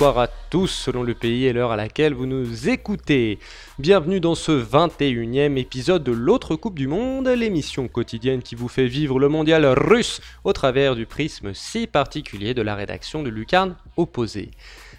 Bonsoir à tous selon le pays et l'heure à laquelle vous nous écoutez. Bienvenue dans ce 21e épisode de l'autre Coupe du Monde, l'émission quotidienne qui vous fait vivre le mondial russe au travers du prisme si particulier de la rédaction de Lucarne Opposé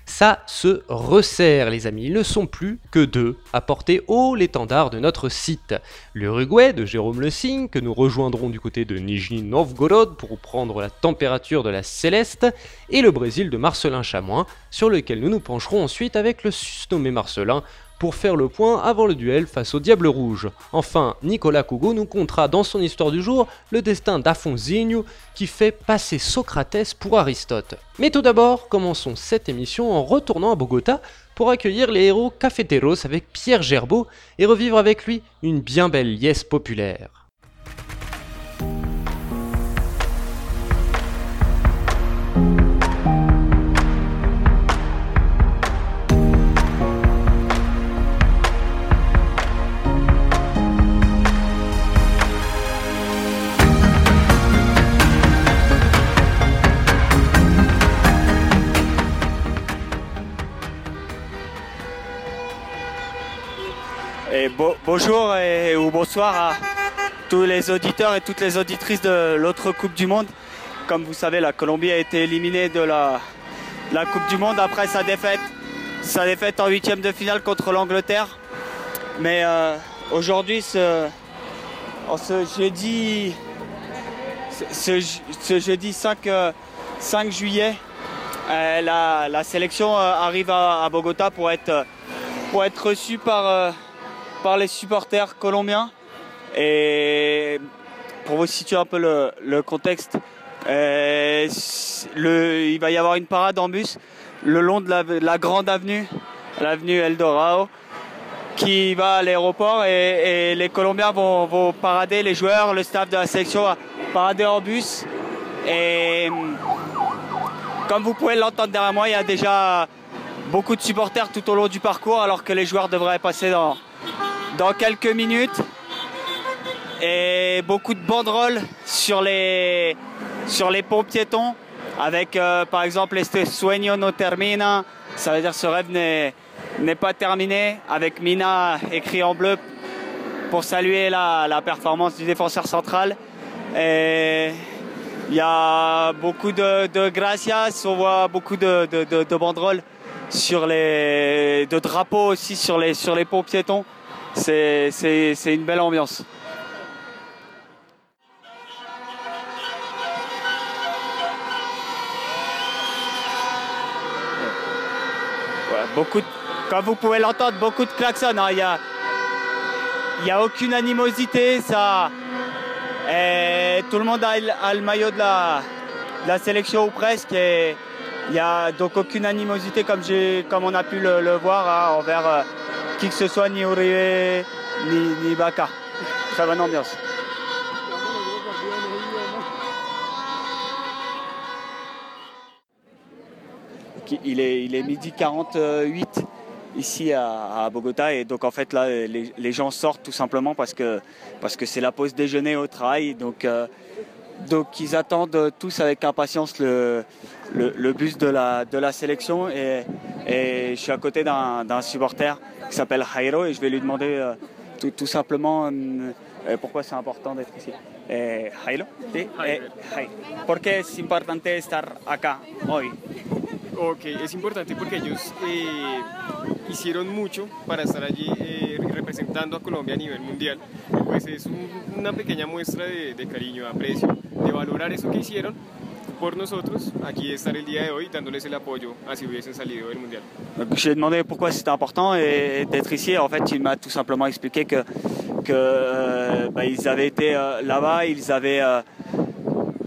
ça se resserre les amis, ils ne sont plus que deux à porter haut l'étendard de notre site. L'Uruguay de Jérôme Le Signe, que nous rejoindrons du côté de Nijni Novgorod pour prendre la température de la céleste, et le Brésil de Marcelin Chamois, sur lequel nous nous pencherons ensuite avec le susnommé Marcelin pour faire le point avant le duel face au Diable Rouge. Enfin, Nicolas Cougo nous contera dans son histoire du jour le destin d'Afonsinho qui fait passer Socrates pour Aristote. Mais tout d'abord, commençons cette émission en retournant à Bogota pour accueillir les héros cafeteros avec Pierre Gerbeau et revivre avec lui une bien belle liesse populaire. Bonjour et, ou bonsoir à tous les auditeurs et toutes les auditrices de l'autre Coupe du Monde. Comme vous savez, la Colombie a été éliminée de la, Coupe du Monde après sa défaite, sa défaite en huitième de finale contre l'Angleterre. Mais euh, aujourd'hui, ce, jeudi, ce, jeudi 5, 5 euh, juillet, euh, la, sélection arrive à, Bogota pour être, pour être reçue par par les supporters colombiens. Et pour vous situer un peu le, contexte, euh, il va y avoir une parade en bus le long de la, grande avenue, l'avenue Eldorado, qui va à l'aéroport et, les Colombiens vont, parader, les joueurs, le staff de la sélection va parader en bus. Et comme vous pouvez l'entendre derrière moi, il y a déjà beaucoup de supporters tout au long du parcours alors que les joueurs devraient passer dans, dans quelques minutes. Et beaucoup de banderoles sur les, sur les ponts piétons. Avec euh, par exemple este sueño no termina, ça veut dire ce rêve n'est pas terminé, avec Mina écrit en bleu pour saluer la, la performance du défenseur central. Et il y a beaucoup de, de, gracias, on voit beaucoup de, de, de, banderoles sur les, de drapeaux aussi sur les, sur les ponts piétons c'est une belle ambiance. beaucoup comme vous pouvez l'entendre, beaucoup de klaxons. Hein. Il n'y a, y a aucune animosité. Ça, tout le monde a, le maillot de la, la, sélection ou presque. Il n'y a donc aucune animosité comme, comme on a pu le, voir hein, envers. Euh, qui que ce soit, ni Uribe, ni, ni Baka. Très bonne ambiance. Il est, il est midi 48 ici à, Bogota et donc en fait là les, gens sortent tout simplement parce que parce que c'est la pause déjeuner au travail donc euh, donc ils attendent tous avec impatience le, le, bus de la, de la sélection et, et je suis à côté d'un supporter qui s'appelle Jairo et je vais lui demander euh, tout, tout, simplement euh, euh, pourquoi c'est important d'être ici. Eh, Jairo, ¿sí? Eh, ¿Por qué es importante estar acá hoy? Ok, es importante porque ellos eh, hicieron mucho para estar allí eh, representando a Colombia a nivel mundial. Pues es un, una pequeña muestra de, de cariño, de aprecio, de valorar eso que hicieron por nosotros aquí estar el día de hoy dándoles el apoyo así hubiesen salido del mundial. Je lui ai demandé pourquoi c'était important d'être ici. En fait, il m'a tout simplement expliqué que, que euh, bah, ils avaient été euh, là-bas, ils avaient euh,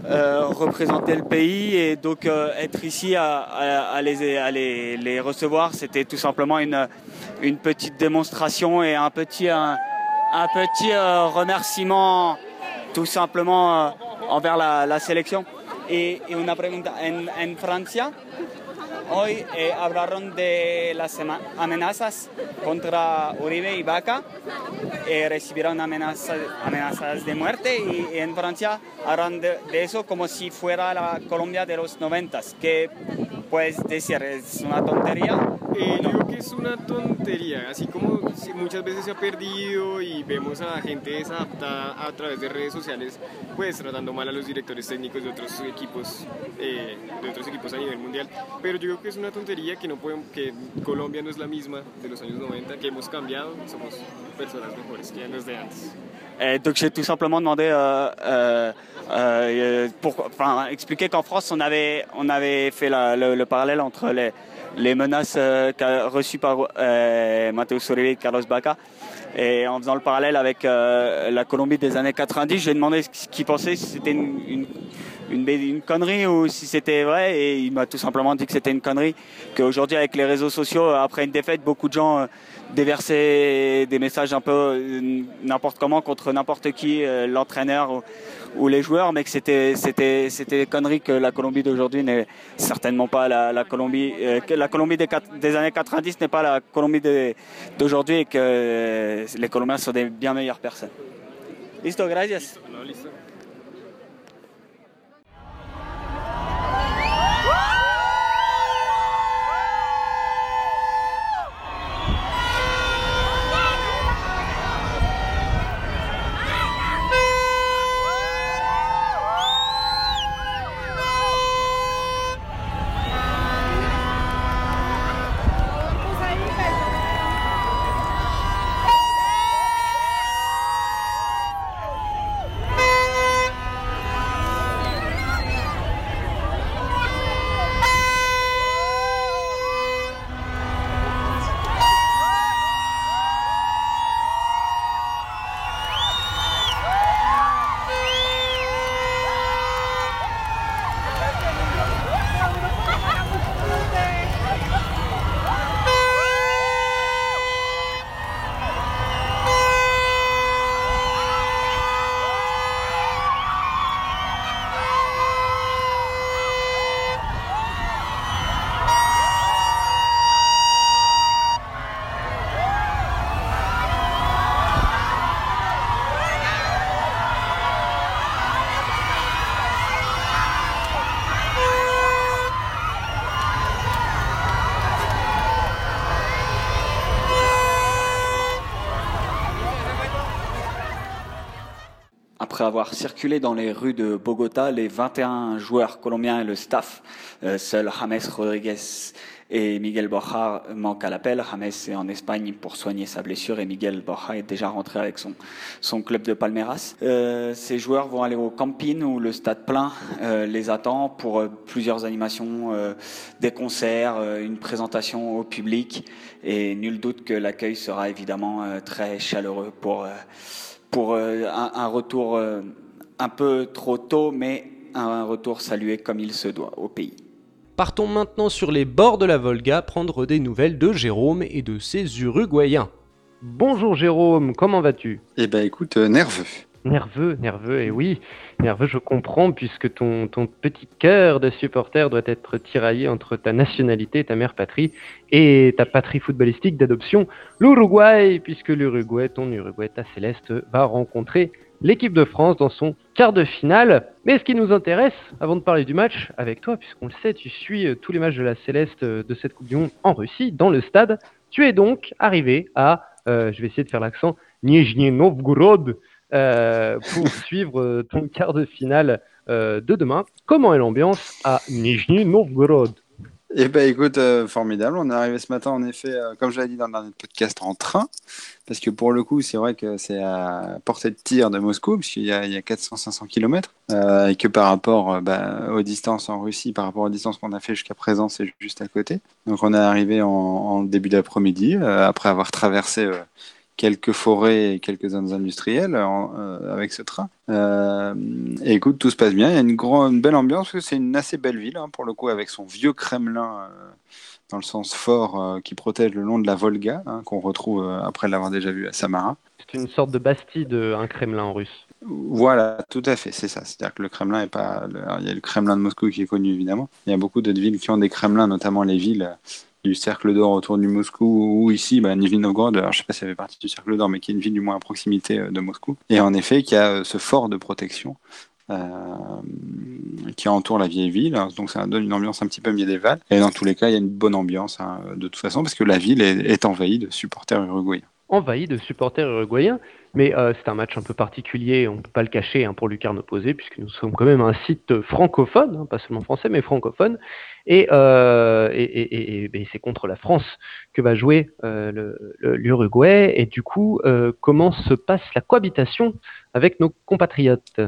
euh, représenté le pays et donc euh, être ici à, à, à, les, à les, les, recevoir, c'était tout simplement une, une petite démonstration et un petit, un, un petit euh, remerciement tout simplement envers la, la sélection. Y, una pregunta, en, Francia hoy eh, hablaron de las amenazas contra Uribe y Vaca, eh, recibieron amenazas, amenazas de muerte y, en Francia hablan de, eso como si fuera la Colombia de los noventas. ¿Qué, puedes decir, es una tontería. Eh, yo digo que es una tontería, así como muchas veces se ha perdido y vemos a gente desadaptada a través de redes sociales, pues tratando mal a los directores técnicos de otros equipos, eh, de otros equipos a nivel mundial. Pero yo creo que es una tontería que no podemos, que Colombia no es la misma de los años 90, que hemos cambiado, somos personas mejores que los de antes. Et donc j'ai tout simplement demandé, euh, euh, euh, pour, enfin, expliquer qu'en France on avait, on avait fait le, le, parallèle entre les, les menaces euh, reçues par euh, Matteo Sorilli et Carlos Baca. Et en faisant le parallèle avec la Colombie des années 90, j'ai demandé ce qu'il pensait, si c'était une, une, une, une, connerie ou si c'était vrai. Et il m'a tout simplement dit que c'était une connerie. Qu'aujourd'hui, avec les réseaux sociaux, après une défaite, beaucoup de gens déversaient des messages un peu euh, n'importe comment contre n'importe qui, euh, l'entraîneur ou, les joueurs, mais que c'était c'était c'était des que la Colombie d'aujourd'hui n'est certainement pas la, Colombie euh, la Colombie des, des années 90 n'est pas la Colombie d'aujourd'hui et que les Colombiens sont des bien meilleures personnes. Listo, gracias. Après avoir circulé dans les rues de Bogota, les 21 joueurs colombiens et le staff, euh, seuls James Rodriguez et Miguel Borja manquent à l'appel. James est en Espagne pour soigner sa blessure et Miguel Borja est déjà rentré avec son, son club de Palmeiras. Euh, ces joueurs vont aller au camping où le stade plein euh, les attend pour euh, plusieurs animations, des concerts, une présentation au public et nul doute que l'accueil sera évidemment très chaleureux pour pour un, un, retour un peu trop tôt, mais un retour salué comme il se doit au pays. Partons maintenant sur les bords de la Volga prendre des nouvelles de Jérôme et de ses Uruguayens. Bonjour Jérôme, comment vas-tu? Eh ben écoute, euh, nerveux. Nerveux, nerveux, et oui, nerveux, je comprends, puisque ton, petit cœur de supporter doit être tiraillé entre ta nationalité, ta mère patrie, et ta patrie footballistique d'adoption, l'Uruguay, puisque l'Uruguay, ton Uruguay, ta céleste, va rencontrer l'équipe de France dans son quart de finale. Mais ce qui nous intéresse, avant de parler du match avec toi, puisqu'on le sait, tu suis tous les matchs de la Céleste de cette Coupe du Monde en Russie, dans le stade. Tu es donc arrivé à, euh, je vais essayer de faire l'accent, Nizhny Novgorod, euh, pour suivre ton quart de finale euh, de demain. Comment est l'ambiance à Nizhny Novgorod? Eh ben écoute, euh, formidable. On est arrivé ce matin, en effet, euh, comme je l'ai dit dans le dernier podcast, en train. Parce que pour le coup, c'est vrai que c'est à portée de tir de Moscou, puisqu'il y a, il y a 400-500 km. Euh, et que par rapport bah, aux distances en Russie, par rapport aux distances qu'on a fait jusqu'à présent, c'est juste à côté. Donc on est arrivé en, en début d'après-midi, après avoir traversé quelques forêts et quelques zones industrielles euh, avec ce train. Euh, et écoute, tout se passe bien. Il y a une, grande, une belle ambiance, parce que c'est une assez belle ville, hein, pour le coup, avec son vieux Kremlin, euh, dans le sens fort, qui protège le long de la Volga, hein, qu'on retrouve après l'avoir déjà vu à Samara. C'est une sorte de Bastide, un Kremlin en russe. Voilà, tout à fait, c'est ça. C'est-à-dire que le Kremlin est pas. Le... il y a le Kremlin de Moscou qui est connu évidemment. Il y a beaucoup d'autres villes qui ont des Kremlins, notamment les villes du cercle d'or autour du Moscou ou ici bah, Nizhny Novgorod, alors je sais pas si ça fait partie du cercle d'or mais qui est une ville du moins à proximité de Moscou et en effet qui a ce fort de protection euh, qui entoure la vieille ville. Donc ça donne une ambiance un petit peu médiévale. Et dans tous les cas, il y a une bonne ambiance hein, de toute façon parce que la ville est, est envahie de supporters uruguayens. Envahie de supporters uruguayens. Mais euh, c'est un match un peu particulier, on ne peut pas le cacher hein, pour Lucarne opposé, puisque nous sommes quand même un site francophone, hein, pas seulement français, mais francophone. Et, euh, et, et, c'est contre la France que va jouer euh, l'Uruguay. Et du coup, euh, comment se passe la cohabitation avec nos compatriotes?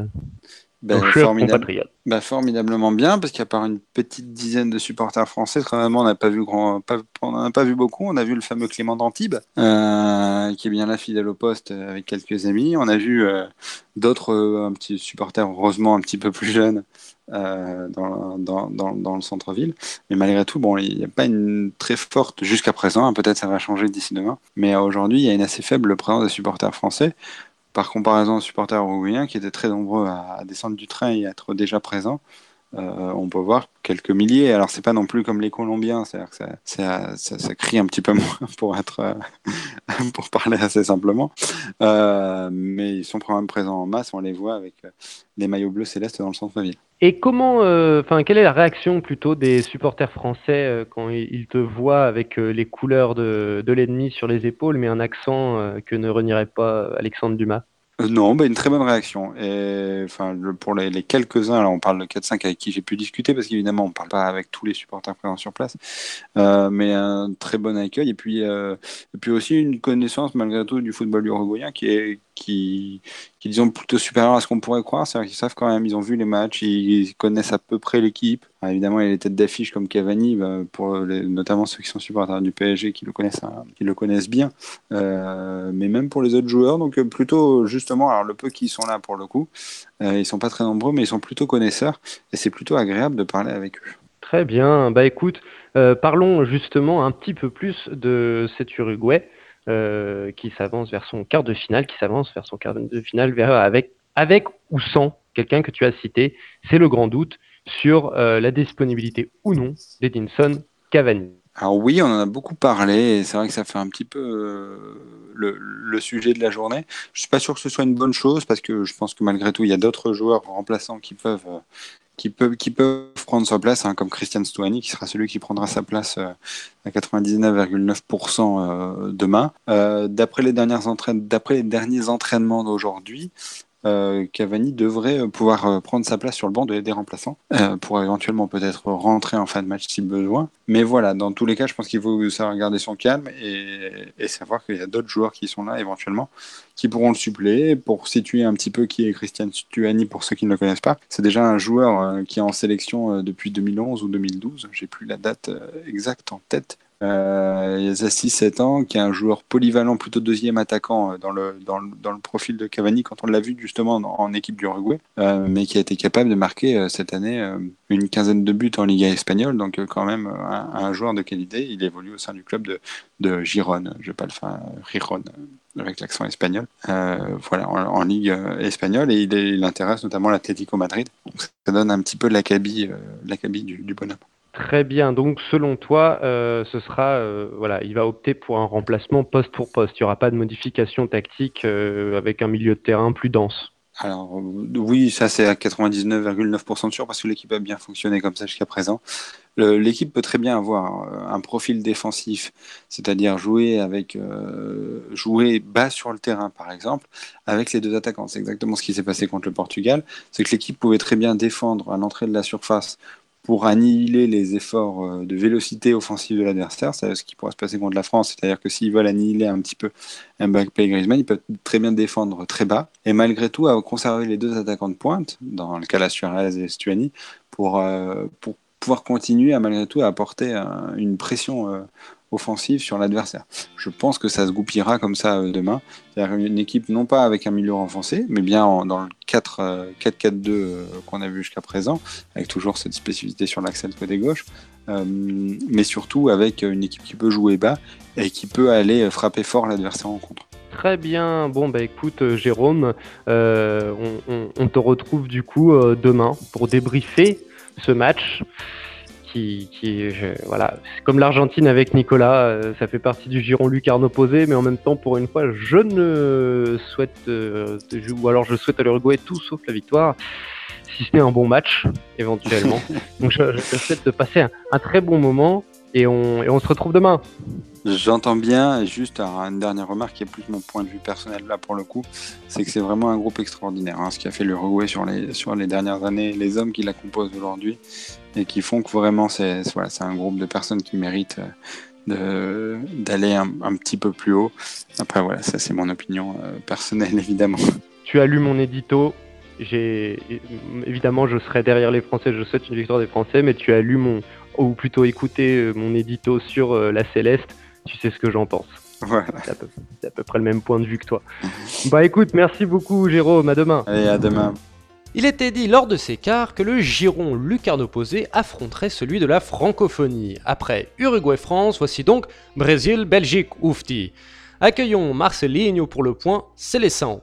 Ben, formidable. ben, formidablement bien, parce qu'à part une petite dizaine de supporters français, vraiment, on n'a pas vu grand, pas, on pas vu beaucoup. On a vu le fameux Clément d'Antibes, euh, qui est bien là, fidèle au poste, euh, avec quelques amis. On a vu euh, d'autres un petit supporters, heureusement un petit peu plus jeunes, dans, dans, dans, dans, le centre-ville. Mais malgré tout, bon, il n'y a pas une très forte jusqu'à présent. Hein, peut-être ça va changer d'ici demain. Mais aujourd'hui, il y a une assez faible présence des supporters français par comparaison aux supporters uruguayens qui étaient très nombreux à, descendre du train et à être déjà présents, euh, on peut voir quelques milliers. Alors c'est pas non plus comme les Colombiens, c'est-à-dire que ça, crie un petit peu moins pour être euh, pour parler assez simplement, euh, mais ils sont quand même présents en masse. On les voit avec les maillots bleus célestes dans le centre-ville. Et comment, enfin, quelle est la réaction plutôt des supporters français quand ils te voient avec les couleurs de l'ennemi sur les épaules, mais un accent que ne renierait pas Alexandre Dumas? Euh, non, bah, une très bonne réaction. Et enfin, pour les, quelques-uns, là, on parle de 4-5 avec qui j'ai pu discuter, parce qu'évidemment, on ne parle pas avec tous les supporters présents sur place, euh, mais un très bon accueil. Et puis, euh, et puis aussi une connaissance, malgré tout, du football uruguayen qui est, qui, qui disons plutôt supérieur à ce qu'on pourrait croire. C'est-à-dire qu'ils savent quand même, ils ont vu les matchs, ils connaissent à peu près l'équipe. évidemment, il y a les têtes d'affiche comme Cavani, bah, pour notamment ceux qui sont supporters du PSG qui le connaissent, hein, qui le connaissent bien. Euh, mais même pour les autres joueurs, donc plutôt justement, alors le peu qui sont là pour le coup, euh, ils sont pas très nombreux, mais ils sont plutôt connaisseurs et c'est plutôt agréable de parler avec eux. Très bien. Bah écoute, euh, parlons justement un petit peu plus de cet Uruguay. Euh, qui s'avance vers son quart de finale, qui s'avance vers son quart de finale avec, avec ou sans quelqu'un que tu as cité. C'est le grand doute sur euh, la disponibilité ou non d'Edinson Cavani. Alors oui, on en a beaucoup parlé et c'est vrai que ça fait un petit peu euh, le, le, sujet de la journée. Je suis pas sûr que ce soit une bonne chose parce que je pense que malgré tout, il y a d'autres joueurs remplaçants qui peuvent qui peuvent, qui peuvent prendre sa place, hein, comme Christian Stuani, qui sera celui qui prendra sa place euh, à 99,9% euh, demain. Euh, d'après les dernières d'après les derniers entraînements d'aujourd'hui, Cavani devrait euh, pouvoir euh, prendre sa place sur le banc des remplaçants pour éventuellement peut-être rentrer en fin de match si besoin. Mais voilà, dans tous les cas, je pense qu'il faut savoir garder son calme et, savoir qu'il y a d'autres joueurs qui sont là éventuellement qui pourront le suppléer. Pour situer un petit peu qui est Christian Stuani pour ceux qui ne le connaissent pas, c'est déjà un joueur qui est en sélection depuis 2011 ou 2012, j'ai plus la date exacte en tête, euh, il y a 6-7 ans, qui est un joueur polyvalent, plutôt deuxième attaquant euh, dans le, dans le, dans le profil de Cavani quand on l'a vu justement en, équipe du Uruguay, euh, mais qui a été capable de marquer cette année une quinzaine de buts en Liga espagnole, donc quand même un, joueur de qualité. Il évolue au sein du club de, de Giron, je vais pas le faire, Giron avec l'accent espagnol, voilà, en, Ligue espagnole, et il, intéresse notamment l'Atlético Madrid. Donc ça donne un petit peu l'acabit, l'acabit du, du bonhomme. Très bien. Donc, selon toi, euh, ce sera, euh, voilà, il va opter pour un remplacement poste pour poste. Il n'y aura pas de modification tactique euh, avec un milieu de terrain plus dense. Alors, oui, ça c'est à 99,9% sûr parce que l'équipe a bien fonctionné comme ça jusqu'à présent. L'équipe peut très bien avoir un profil défensif, c'est-à-dire jouer avec jouer bas sur le terrain, par exemple, avec les deux attaquants. C'est exactement ce qui s'est passé contre le Portugal. C'est que l'équipe pouvait très bien défendre à l'entrée de la surface pour annihiler les efforts euh, de vélocité offensive de l'adversaire, c'est ce qui pourrait se passer contre la France, c'est-à-dire que s'ils veulent annihiler un petit peu Mbappé Griezmann, ils peuvent très bien défendre très bas, et malgré tout à conserver les deux attaquants de pointe, dans le cas de Suarez et Stuani, pour, euh, pouvoir continuer à malgré tout à apporter une pression euh, offensive sur l'adversaire. Je pense que ça se goupillera comme ça euh, demain. C'est-à-dire une équipe non pas avec un milieu renforcé, mais bien dans le 4-4-2 euh, qu'on a vu jusqu'à présent, avec toujours cette spécificité sur l'axe de côté gauche, mais surtout avec une équipe qui peut jouer bas et qui peut aller frapper fort l'adversaire en contre. Très bien. Bon, bah écoute, Jérôme, on, te retrouve du coup demain pour débriefer ce match qui, qui voilà, comme l'Argentine avec Nicolas, euh, ça fait partie du giron lucarne opposé, mais en même temps, pour une fois, je ne souhaite, euh, ou alors je souhaite à l'Uruguay tout sauf la victoire. si c'est un bon match, éventuellement. Donc je, je te souhaite de passer un, très bon moment et on, et on se retrouve demain. J'entends bien, juste une dernière remarque qui est plus mon point de vue personnel là pour le coup, c'est que c'est vraiment un groupe extraordinaire, hein, ce qui a fait l'Uruguay sur les, sur les dernières années, les hommes qui la composent aujourd'hui, et qui font que vraiment c'est voilà, un groupe de personnes qui méritent d'aller un, petit peu plus haut. Après voilà, ça c'est mon opinion euh, personnelle évidemment. Tu as lu mon édito, évidemment je serai derrière les Français, je souhaite une victoire des Français, mais tu as lu mon ou plutôt écouté euh, mon édito sur euh, la Céleste, tu sais ce que j'en pense. Voilà. C'est à, peu près le même point de vue que toi. bah écoute, merci beaucoup Jérôme, à demain. Allez, à demain. Il était dit lors de ces quarts que le giron lucarne opposé affronterait celui de la francophonie. Après Uruguay-France, voici donc Brésil-Belgique oufti. Accueillons Marcelinho pour le point, c'est les 100.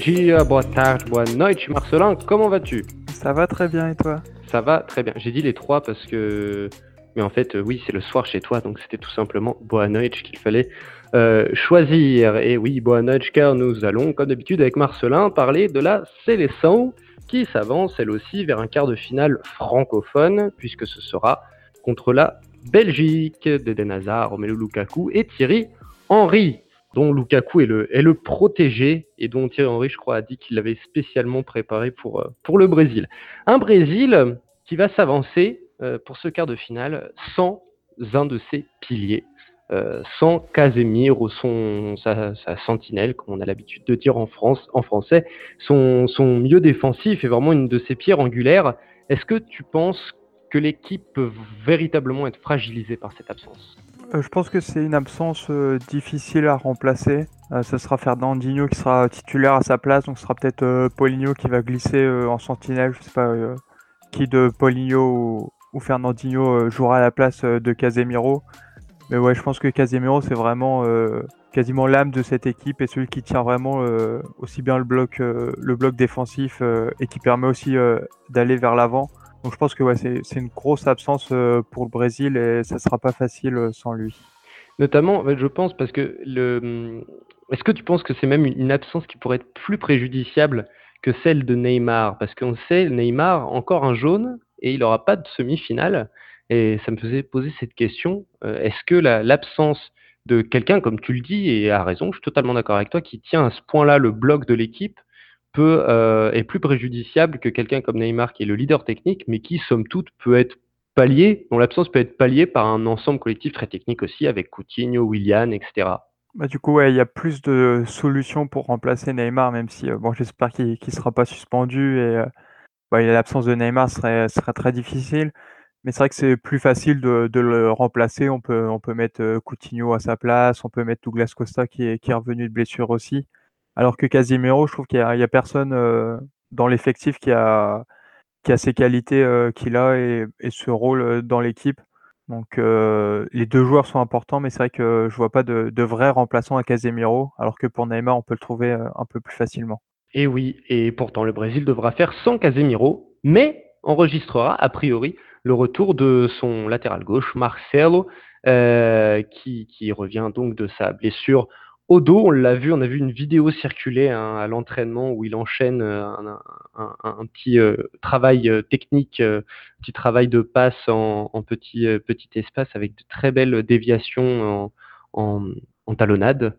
Dia, boa tarde, boa noite, Marcelin, comment vas-tu? Ça va très bien et toi? Ça va très bien. J'ai dit les trois parce que. Mais en fait, oui, c'est le soir chez toi, donc c'était tout simplement boa noite qu'il fallait euh, choisir. Et oui, boa noite, car nous allons, comme d'habitude, avec Marcelin, parler de la sélection qui s'avance elle aussi vers un quart de finale francophone, puisque ce sera contre la Belgique d'Eden Hazard, Romelu Lukaku et Thierry Henry dont Lukaku est le, est le protégé et dont Thierry Henry, je crois, a dit qu'il l'avait spécialement préparé pour, euh, pour le Brésil. Un Brésil qui va s'avancer euh, pour ce quart de finale sans un de ses piliers, euh, sans Casemiro, son, sa, sa, sentinelle, comme on a l'habitude de dire en, France, en français, son, son milieu défensif est vraiment une de ses pierres angulaires. Est-ce que tu penses que l'équipe peut véritablement être fragilisée par cette absence? euh, je pense que c'est une absence euh, difficile à remplacer. Euh, ce sera Fernandinho qui sera titulaire à sa place, donc ce sera peut-être Paulinho qui va glisser en sentinelle. Je sais pas qui de Paulinho ou, Fernandinho jouera à la place de Casemiro. Mais ouais, je pense que Casemiro c'est vraiment quasiment l'âme de cette équipe et celui qui tient vraiment aussi bien le bloc, le bloc défensif et qui permet aussi d'aller vers l'avant. Donc je pense que ouais, c'est une grosse absence euh, pour le Brésil et ça sera pas facile euh, sans lui. Notamment, je pense, parce que le. Hum, est-ce que tu penses que c'est même une absence qui pourrait être plus préjudiciable que celle de Neymar? Parce qu'on sait, Neymar, encore un jaune, et il n'aura pas de semi-finale. Et ça me faisait poser cette question. Euh, est-ce que l'absence de quelqu'un, comme tu le dis, et à raison, je suis totalement d'accord avec toi, qui tient à ce point-là le bloc de l'équipe, peut, euh, est plus préjudiciable que quelqu'un comme Neymar qui est le leader technique, mais qui, somme toute, peut être pallié, dont l'absence peut être palliée par un ensemble collectif très technique aussi, avec Coutinho, Willian, etc. Bah, du coup, il y a plus de solutions pour remplacer Neymar, même si euh, bon, j'espère qu'il ne sera pas suspendu et euh, bah, l'absence de Neymar serait, serait très difficile. Mais c'est vrai que c'est plus facile de, de, le remplacer. On peut, on peut mettre Coutinho à sa place, on peut mettre Douglas Costa qui est, qui est revenu de blessure aussi. Alors que Casimiro, je trouve qu'il n'y a, personne euh, dans l'effectif qui a, qui a ces qualités euh, qu'il a et, ce rôle euh, dans l'équipe. Donc les deux joueurs sont importants, mais c'est vrai que je vois pas de, vrai remplaçant à Casemiro, alors que pour Neymar, on peut le trouver un peu plus facilement. Et oui, et pourtant le Brésil devra faire sans Casemiro, mais enregistrera a priori le retour de son latéral gauche, Marcelo, qui, revient donc de sa blessure dos, on l'a vu, on a vu une vidéo circuler hein, à l'entraînement où il enchaîne euh, un, petit euh, travail euh, technique, petit travail de passe en, petit, espace avec de très belles déviations en, talonnade,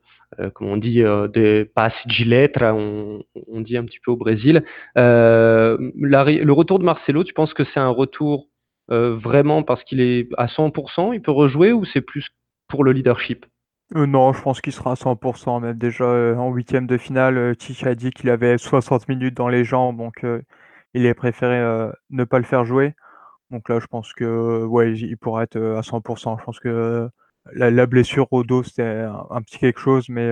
comme on dit, des passes gilettes, on, on, dit un petit peu au Brésil. le retour de Marcelo, tu penses que c'est un retour vraiment parce qu'il est à 100%, il peut rejouer ou c'est plus pour le leadership? Euh, non, je pense qu'il sera à 100% même déjà, euh, en huitième de finale, heu, a dit qu'il avait 60 minutes dans les jambes, donc euh, il a préféré, ne pas le faire jouer. Donc là, je pense que, ouais, il pourra être, à 100% Je pense que la, blessure au dos, c'était un, petit quelque chose, mais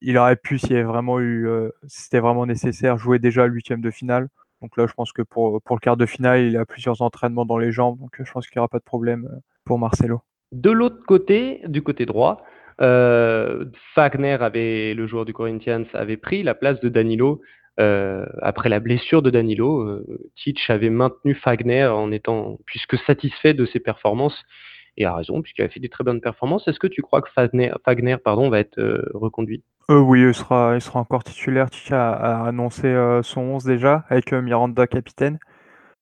il aurait pu, s'il vraiment eu, c'était vraiment nécessaire, jouer déjà à l'huitième de finale. Donc là, je pense que pour, pour le quart de finale, il a plusieurs entraînements dans les jambes, donc je pense qu'il n'y aura pas de problème pour Marcelo. De l'autre côté, du côté droit, Fagner avait, le joueur du Corinthians, avait pris la place de Danilo. après la blessure de Danilo, euh, avait maintenu Fagner en étant, puisque satisfait de ses performances, et a raison, puisqu'il a fait des très bonnes performances. Est-ce que tu crois que Fagner, pardon, va être euh, reconduit? Euh, Oui, il sera, il sera encore titulaire. Tika a, annoncé euh, son 11 déjà, avec Miranda capitaine.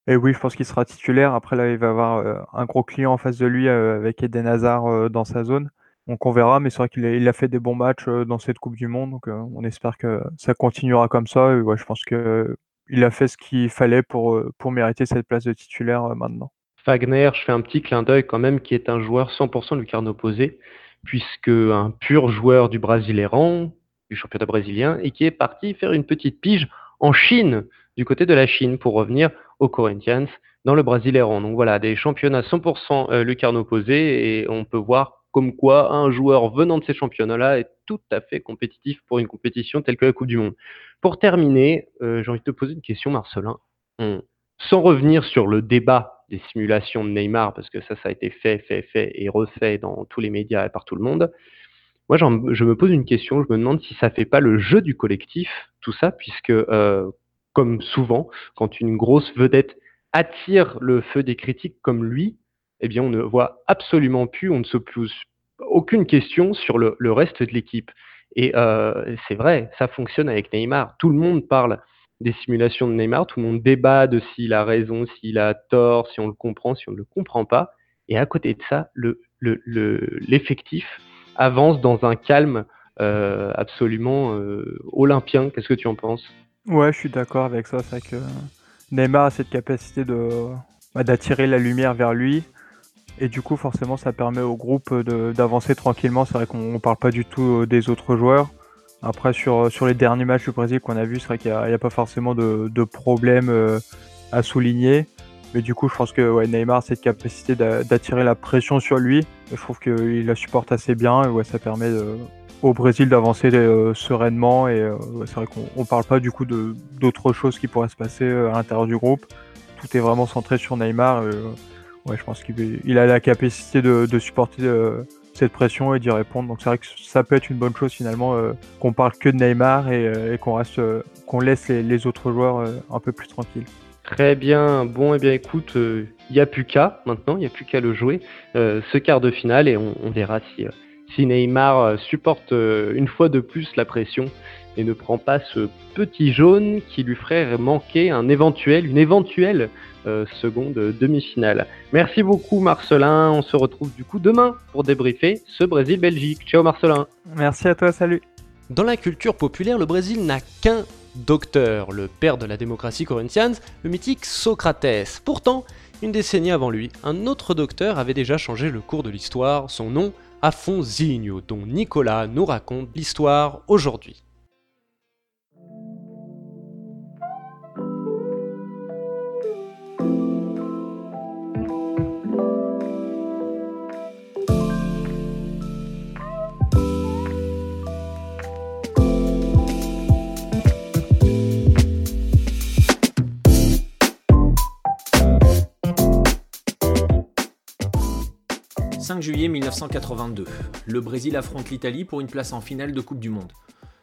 Et oui, je pense qu'il sera titulaire. Après, là, il va avoir un gros client en face de lui avec Eden Hazard dans sa zone. Donc on verra, mais c'est vrai qu'il a, fait des bons matchs dans cette Coupe du Monde. Donc on espère que ça continuera comme ça. Et ouais, je pense qu'il a fait ce qu'il fallait pour, pour mériter cette place de titulaire maintenant. Fagner, je fais un petit clin d'œil quand même, qui est un joueur 100% du carnet opposé, puisque un pur joueur du Brasileiran, du championnat brésilien, et qui est parti faire une petite pige en Chine, du côté de la Chine, pour revenir aux Corinthians dans le Brasileiran. Donc voilà, des championnats 100% euh, lucarne opposé, et on peut voir comme quoi un joueur venant de ces championnats-là est tout à fait compétitif pour une compétition telle que la Coupe du Monde. Pour terminer, euh, j'ai envie de te poser une question, Marcelin. sans revenir sur le débat des simulations de Neymar, parce que ça, ça a été fait, fait, fait et refait dans tous les médias et par tout le monde. Moi, je me pose une question, je me demande si ça fait pas le jeu du collectif, tout ça, puisque, euh, comme souvent, quand une grosse vedette attire le feu des critiques comme lui, eh bien, on ne voit absolument plus, on ne se pose aucune question sur le, reste de l'équipe. Et euh, c'est vrai, ça fonctionne avec Neymar. Tout le monde parle des simulations de Neymar, tout le monde débat de s'il a raison, s'il a tort, si on le comprend, si on ne le comprend pas. Et à côté de ça, l'effectif le, avance dans un calme euh, absolument euh, olympien. Qu'est-ce que tu en penses? Ouais, je suis d'accord avec ça. C'est que Neymar a cette capacité bah, d'attirer la lumière vers lui. Et du coup, forcément, ça permet au groupe d'avancer tranquillement. C'est vrai qu'on ne parle pas du tout euh, des autres joueurs. Après, sur, sur les derniers matchs du Brésil qu'on a vu, c'est vrai qu'il n'y a, pas forcément de, de problème euh, à souligner. Mais du coup, je pense que Neymar cette capacité d'attirer la pression sur lui. Je trouve qu'il la supporte assez bien et ça permet au Brésil d'avancer euh, sereinement. Et euh, c'est vrai qu'on ne parle pas du coup d'autres choses qui pourraient se passer à l'intérieur du groupe. Tout est vraiment centré sur Neymar. Ouais, je pense qu'il a la capacité de, supporter cette pression et d'y répondre. Donc c'est vrai que ça peut être une bonne chose finalement euh, qu'on parle que de Neymar et, euh, qu'on reste, euh, qu'on laisse les, autres joueurs un peu plus tranquilles. Très bien. Bon, et eh bien écoute, il n'y a plus qu'à maintenant, il n'y a plus qu'à le jouer ce quart de finale et on, verra si, si Neymar supporte une fois de plus la pression et ne prend pas ce petit jaune qui lui ferait manquer un éventuel, une éventuelle euh, seconde demi-finale. Merci beaucoup Marcelin, on se retrouve du coup demain pour débriefer ce Brésil-Belgique. Ciao Marcelin. Merci à toi, salut. Dans la culture populaire, le Brésil n'a qu'un docteur, le père de la démocratie corinthienne, le mythique Socrates. Pourtant, une décennie avant lui, un autre docteur avait déjà changé le cours de l'histoire, son nom Afonsinho, dont Nicolas nous raconte l'histoire aujourd'hui. 5 juillet 1982. Le Brésil affronte l'Italie pour une place en finale de Coupe du Monde.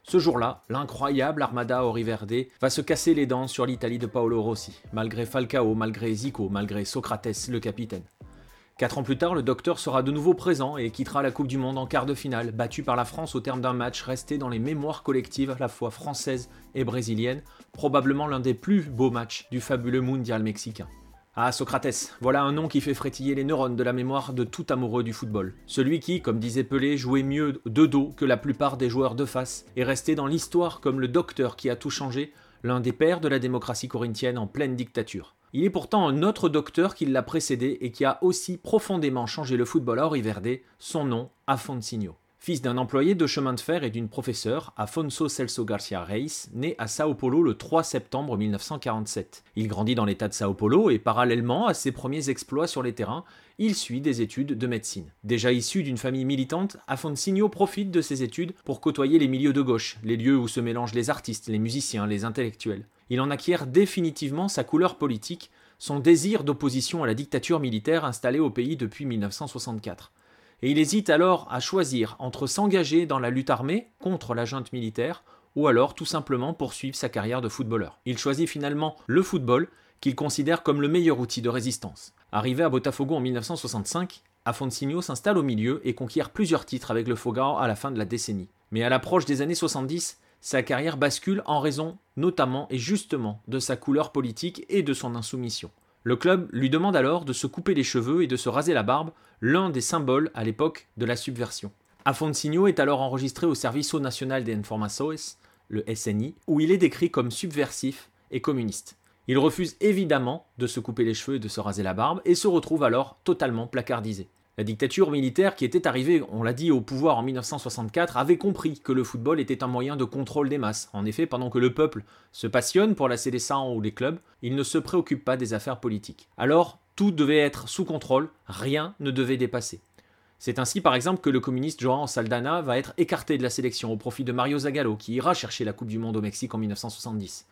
Ce jour-là, l'incroyable Armada Oriverde va se casser les dents sur l'Italie de Paolo Rossi, malgré Falcao, malgré Zico, malgré Socrates, le capitaine. Quatre ans plus tard, le docteur sera de nouveau présent et quittera la Coupe du Monde en quart de finale, battu par la France au terme d'un match resté dans les mémoires collectives à la fois françaises et brésiliennes, probablement l'un des plus beaux matchs du fabuleux mondial mexicain. Ah, Socrates, voilà un nom qui fait frétiller les neurones de la mémoire de tout amoureux du football. Celui qui, comme disait Pelé, jouait mieux de dos que la plupart des joueurs de face, est resté dans l'histoire comme le docteur qui a tout changé, l'un des pères de la démocratie corinthienne en pleine dictature. Il est pourtant un autre docteur qui l'a précédé et qui a aussi profondément changé le football à Oriverde, son nom, Afonsinho. Fils d'un employé de chemin de fer et d'une professeure, Afonso Celso Garcia Reis naît à Sao Paulo le 3 septembre 1947. Il grandit dans l'état de Sao Paulo et parallèlement à ses premiers exploits sur les terrains, il suit des études de médecine. Déjà issu d'une famille militante, Afonsinho profite de ses études pour côtoyer les milieux de gauche, les lieux où se mélangent les artistes, les musiciens, les intellectuels. Il en acquiert définitivement sa couleur politique, son désir d'opposition à la dictature militaire installée au pays depuis 1964 et il hésite alors à choisir entre s'engager dans la lutte armée contre la junte militaire ou alors tout simplement poursuivre sa carrière de footballeur. Il choisit finalement le football qu'il considère comme le meilleur outil de résistance. Arrivé à Botafogo en 1965, Afonsinho s'installe au milieu et conquiert plusieurs titres avec le Fogao à la fin de la décennie. Mais à l'approche des années 70, sa carrière bascule en raison notamment et justement de sa couleur politique et de son insoumission. Le club lui demande alors de se couper les cheveux et de se raser la barbe, l'un des symboles à l'époque de la subversion. Afonsinho est alors enregistré au Servicio Nacional de Informações, le SNI, où il est décrit comme subversif et communiste. Il refuse évidemment de se couper les cheveux et de se raser la barbe et se retrouve alors totalement placardisé. La dictature militaire qui était arrivée, on l'a dit, au pouvoir en 1964 avait compris que le football était un moyen de contrôle des masses. En effet, pendant que le peuple se passionne pour la sélection ou les clubs, il ne se préoccupe pas des affaires politiques. Alors, tout devait être sous contrôle, rien ne devait dépasser. C'est ainsi par exemple que le communiste Joan Saldana va être écarté de la sélection au profit de Mario Zagallo qui ira chercher la Coupe du Monde au Mexique en 1970.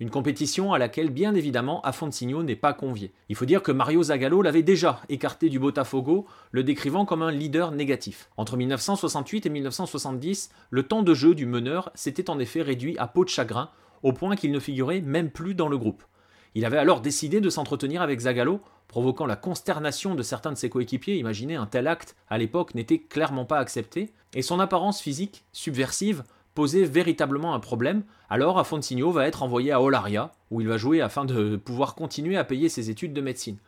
Une compétition à laquelle, bien évidemment, Afonsinho n'est pas convié. Il faut dire que Mario Zagallo l'avait déjà écarté du Botafogo, le décrivant comme un leader négatif. Entre 1968 et 1970, le temps de jeu du meneur s'était en effet réduit à peau de chagrin, au point qu'il ne figurait même plus dans le groupe. Il avait alors décidé de s'entretenir avec Zagallo, provoquant la consternation de certains de ses coéquipiers. Imaginez, un tel acte, à l'époque, n'était clairement pas accepté, et son apparence physique, subversive, posait véritablement un problème, alors Afonsinho va être envoyé à Olaria, où il va jouer afin de pouvoir continuer à payer ses études de médecine.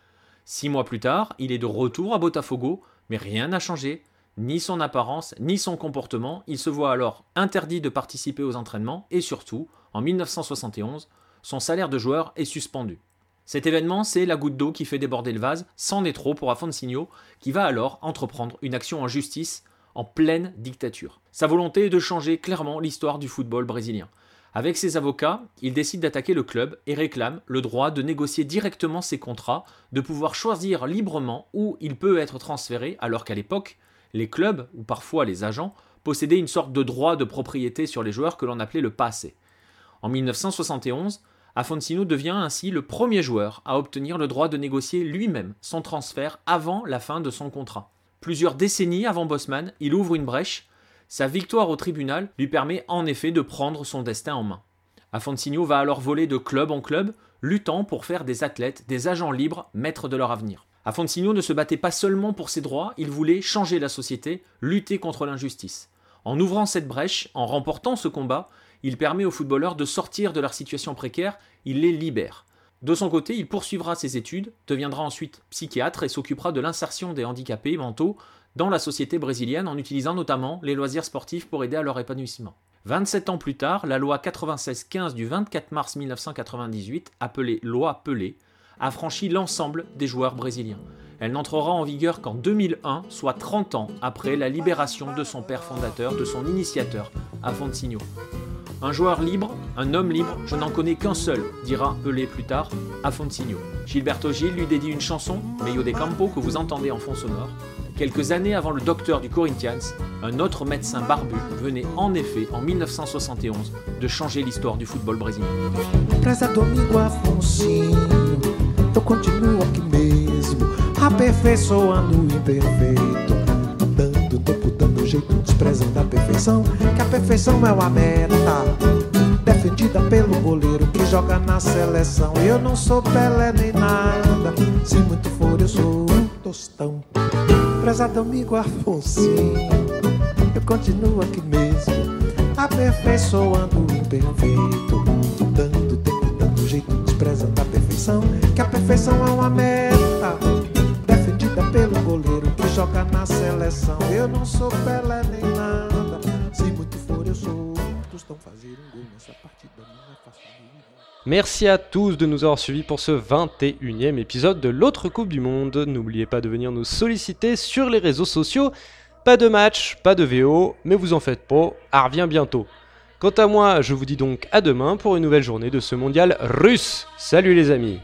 Six mois plus tard, il est de retour à Botafogo, mais rien n'a changé, ni son apparence, ni son comportement. Il se voit alors interdit de participer aux entraînements, et surtout, en 1971, son salaire de joueur est suspendu. Cet événement, c'est la goutte d'eau qui fait déborder le vase, c'en est trop pour Afonsinho, qui va alors entreprendre une action en justice en pleine dictature. Sa volonté est de changer clairement l'histoire du football brésilien. Avec ses avocats, il décide d'attaquer le club et réclame le droit de négocier directement ses contrats, de pouvoir choisir librement où il peut être transféré, alors qu'à l'époque, les clubs, ou parfois les agents, possédaient une sorte de droit de propriété sur les joueurs que l'on appelait le passé. En 1971, Afoncino devient ainsi le premier joueur à obtenir le droit de négocier lui-même son transfert avant la fin de son contrat. Plusieurs décennies avant Bosman, il ouvre une brèche. Sa victoire au tribunal lui permet en effet de prendre son destin en main. Afonsinho va alors voler de club en club, luttant pour faire des athlètes, des agents libres, maîtres de leur avenir. Afonsinho ne se battait pas seulement pour ses droits, il voulait changer la société, lutter contre l'injustice. En ouvrant cette brèche, en remportant ce combat, il permet aux footballeurs de sortir de leur situation précaire, il les libère. De son côté, il poursuivra ses études, deviendra ensuite psychiatre et s'occupera de l'insertion des handicapés mentaux dans la société brésilienne en utilisant notamment les loisirs sportifs pour aider à leur épanouissement. 27 ans plus tard, la loi 96-15 du 24 mars 1998, appelée loi Pelé, a l'ensemble des joueurs brésiliens. Elle n'entrera en vigueur qu'en 2001, soit 30 ans après la libération de son père fondateur, de son initiateur, Afonso. Un joueur libre, un homme libre, je n'en connais qu'un seul, dira Pelé plus tard, Afonsinho. Gilberto Gil lui dédie une chanson, Meio de Campo, que vous entendez en fond sonore. Quelques années avant le docteur du Corinthians, un autre médecin barbu venait en effet, en 1971, de changer l'histoire du football brésilien. Jeito desprezando a perfeição, que a perfeição é uma meta defendida pelo goleiro que joga na seleção. Eu não sou Pelé nem nada, se muito for eu sou um tostão. Prezado amigo Afonsinho, eu continuo aqui mesmo, aperfeiçoando o imperfeito, dando tempo, dando jeito, desprezando a perfeição, que a perfeição é uma meta Merci à tous de nous avoir suivis pour ce 21e épisode de l'autre Coupe du Monde. N'oubliez pas de venir nous solliciter sur les réseaux sociaux. Pas de match, pas de VO, mais vous en faites pas, revient bientôt. Quant à moi, je vous dis donc à demain pour une nouvelle journée de ce mondial russe. Salut les amis